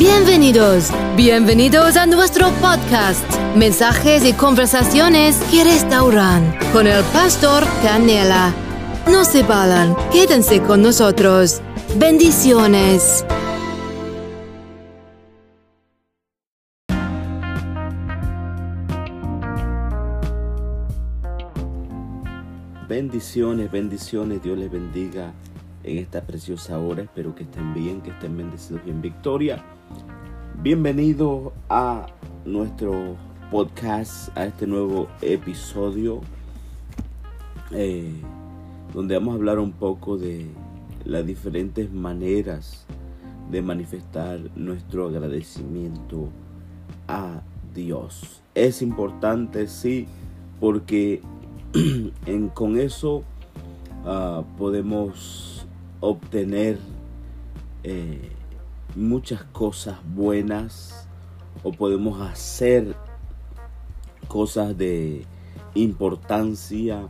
Bienvenidos, bienvenidos a nuestro podcast, mensajes y conversaciones que restauran con el pastor Canela. No se vayan, quédense con nosotros. Bendiciones. Bendiciones, bendiciones, Dios les bendiga en esta preciosa hora. Espero que estén bien, que estén bendecidos y en victoria. Bienvenido a nuestro podcast, a este nuevo episodio, eh, donde vamos a hablar un poco de las diferentes maneras de manifestar nuestro agradecimiento a Dios. Es importante, sí, porque con eso ah, podemos obtener eh, muchas cosas buenas o podemos hacer cosas de importancia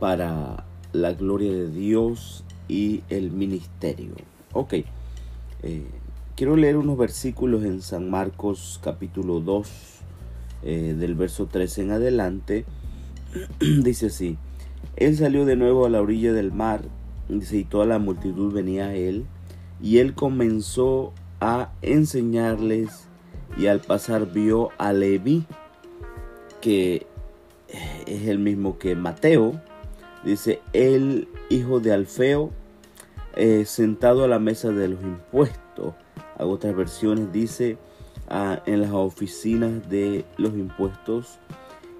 para la gloria de Dios y el ministerio. Ok, eh, quiero leer unos versículos en San Marcos capítulo 2 eh, del verso 13 en adelante. dice así, él salió de nuevo a la orilla del mar, dice, y toda la multitud venía a él y él comenzó a enseñarles y al pasar vio a Leví, que es el mismo que Mateo, dice, el hijo de Alfeo, eh, sentado a la mesa de los impuestos. A otras versiones dice, ah, en las oficinas de los impuestos,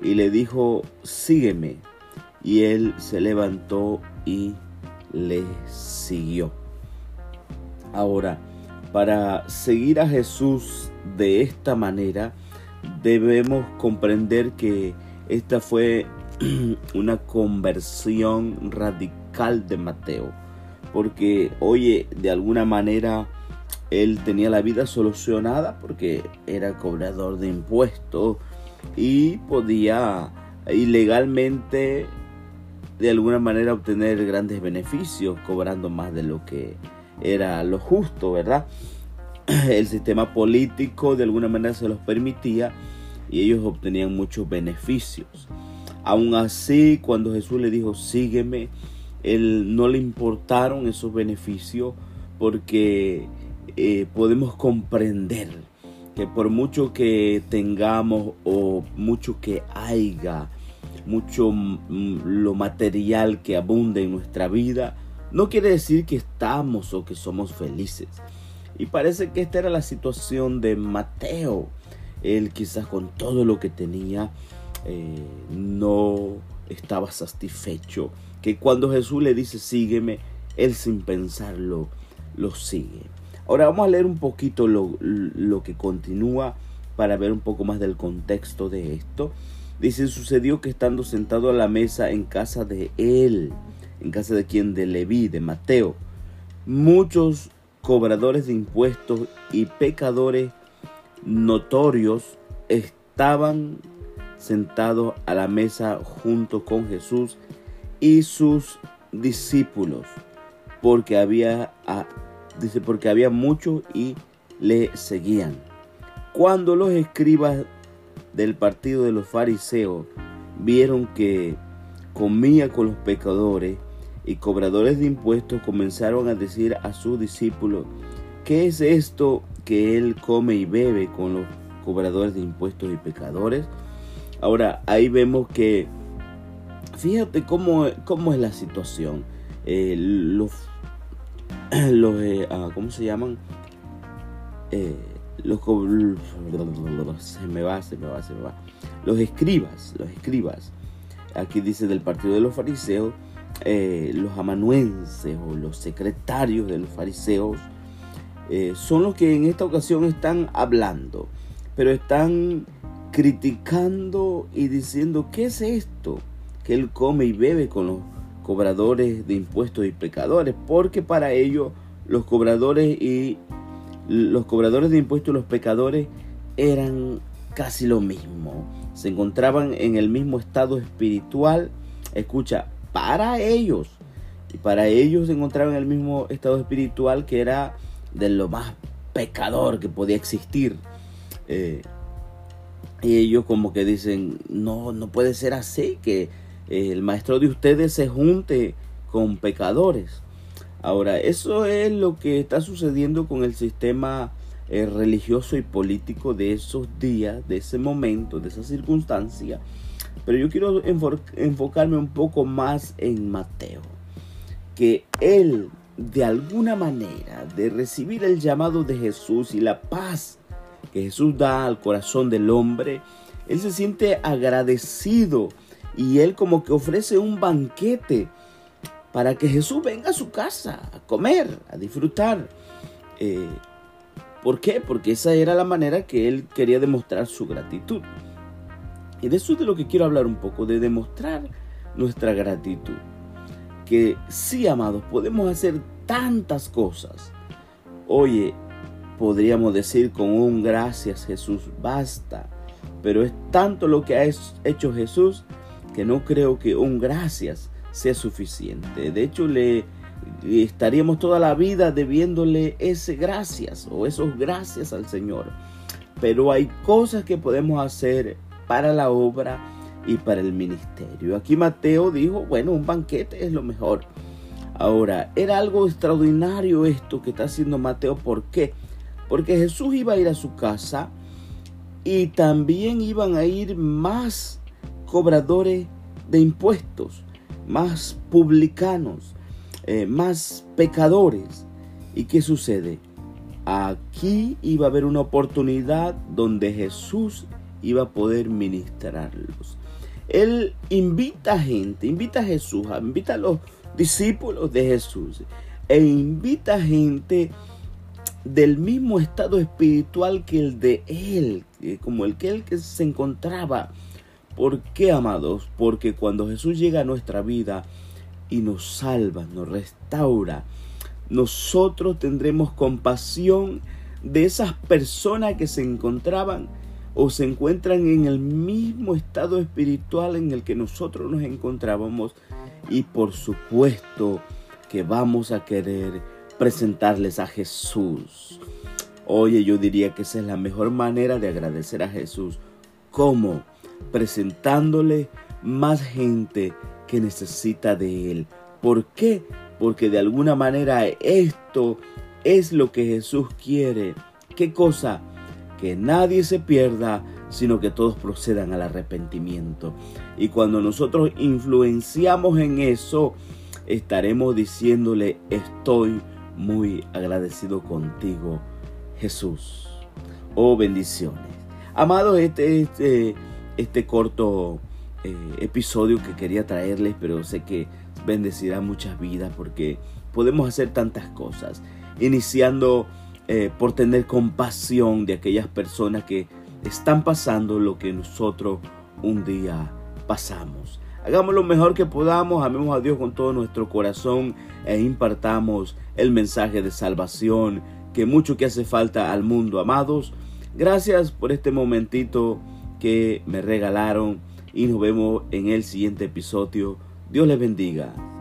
y le dijo, sígueme. Y él se levantó y le siguió. Ahora, para seguir a Jesús de esta manera, debemos comprender que esta fue una conversión radical de Mateo. Porque, oye, de alguna manera él tenía la vida solucionada porque era cobrador de impuestos y podía ilegalmente de alguna manera obtener grandes beneficios cobrando más de lo que era lo justo, ¿verdad? El sistema político de alguna manera se los permitía y ellos obtenían muchos beneficios. Aún así, cuando Jesús le dijo, sígueme, él no le importaron esos beneficios porque eh, podemos comprender que por mucho que tengamos o mucho que haya, mucho mm, lo material que abunde en nuestra vida, no quiere decir que estamos o que somos felices. Y parece que esta era la situación de Mateo. Él quizás con todo lo que tenía eh, no estaba satisfecho. Que cuando Jesús le dice sígueme, él sin pensarlo lo sigue. Ahora vamos a leer un poquito lo, lo que continúa para ver un poco más del contexto de esto. Dice, sucedió que estando sentado a la mesa en casa de él, en casa de quien de Leví, de Mateo, muchos cobradores de impuestos y pecadores notorios estaban sentados a la mesa junto con Jesús y sus discípulos, porque había, ah, dice, porque había muchos y le seguían. Cuando los escribas del partido de los fariseos vieron que comía con los pecadores y cobradores de impuestos comenzaron a decir a sus discípulos, ¿qué es esto que él come y bebe con los cobradores de impuestos y pecadores? Ahora, ahí vemos que, fíjate cómo, cómo es la situación. Eh, los, los eh, ah, ¿cómo se llaman? Eh, los, se me va, se me va, se me va. Los escribas, los escribas. Aquí dice del partido de los fariseos eh, los amanuenses o los secretarios de los fariseos eh, son los que en esta ocasión están hablando, pero están criticando y diciendo, ¿qué es esto? Que él come y bebe con los cobradores de impuestos y pecadores, porque para ellos los cobradores y los cobradores de impuestos y los pecadores eran casi lo mismo, se encontraban en el mismo estado espiritual, escucha, para ellos. Y para ellos se encontraban en el mismo estado espiritual que era de lo más pecador que podía existir. Eh, y ellos como que dicen, no, no puede ser así, que el maestro de ustedes se junte con pecadores. Ahora, eso es lo que está sucediendo con el sistema eh, religioso y político de esos días, de ese momento, de esa circunstancia. Pero yo quiero enfocarme un poco más en Mateo, que él de alguna manera de recibir el llamado de Jesús y la paz que Jesús da al corazón del hombre, él se siente agradecido y él como que ofrece un banquete para que Jesús venga a su casa a comer, a disfrutar. Eh, ¿Por qué? Porque esa era la manera que él quería demostrar su gratitud. Y de eso es de lo que quiero hablar un poco, de demostrar nuestra gratitud. Que sí, amados, podemos hacer tantas cosas. Oye, podríamos decir con un gracias Jesús, basta. Pero es tanto lo que ha hecho Jesús que no creo que un gracias sea suficiente. De hecho, le estaríamos toda la vida debiéndole ese gracias o esos gracias al Señor. Pero hay cosas que podemos hacer para la obra y para el ministerio. Aquí Mateo dijo, bueno, un banquete es lo mejor. Ahora, era algo extraordinario esto que está haciendo Mateo. ¿Por qué? Porque Jesús iba a ir a su casa y también iban a ir más cobradores de impuestos, más publicanos, eh, más pecadores. ¿Y qué sucede? Aquí iba a haber una oportunidad donde Jesús iba a poder ministrarlos. Él invita a gente, invita a Jesús, invita a los discípulos de Jesús e invita a gente del mismo estado espiritual que el de él, como el que él que se encontraba. ¿Por qué, amados? Porque cuando Jesús llega a nuestra vida, y nos salva, nos restaura. Nosotros tendremos compasión de esas personas que se encontraban o se encuentran en el mismo estado espiritual en el que nosotros nos encontrábamos y por supuesto que vamos a querer presentarles a Jesús. Oye, yo diría que esa es la mejor manera de agradecer a Jesús. ¿Cómo? Presentándole más gente que necesita de Él. ¿Por qué? Porque de alguna manera esto es lo que Jesús quiere. ¿Qué cosa? Que nadie se pierda, sino que todos procedan al arrepentimiento. Y cuando nosotros influenciamos en eso, estaremos diciéndole, estoy muy agradecido contigo, Jesús. Oh, bendiciones. Amados, este, este, este corto eh, episodio que quería traerles, pero sé que bendecirá muchas vidas porque podemos hacer tantas cosas. Iniciando eh, por tener compasión de aquellas personas que están pasando lo que nosotros un día pasamos. Hagamos lo mejor que podamos, amemos a Dios con todo nuestro corazón e impartamos el mensaje de salvación que mucho que hace falta al mundo, amados. Gracias por este momentito que me regalaron y nos vemos en el siguiente episodio. Dios les bendiga.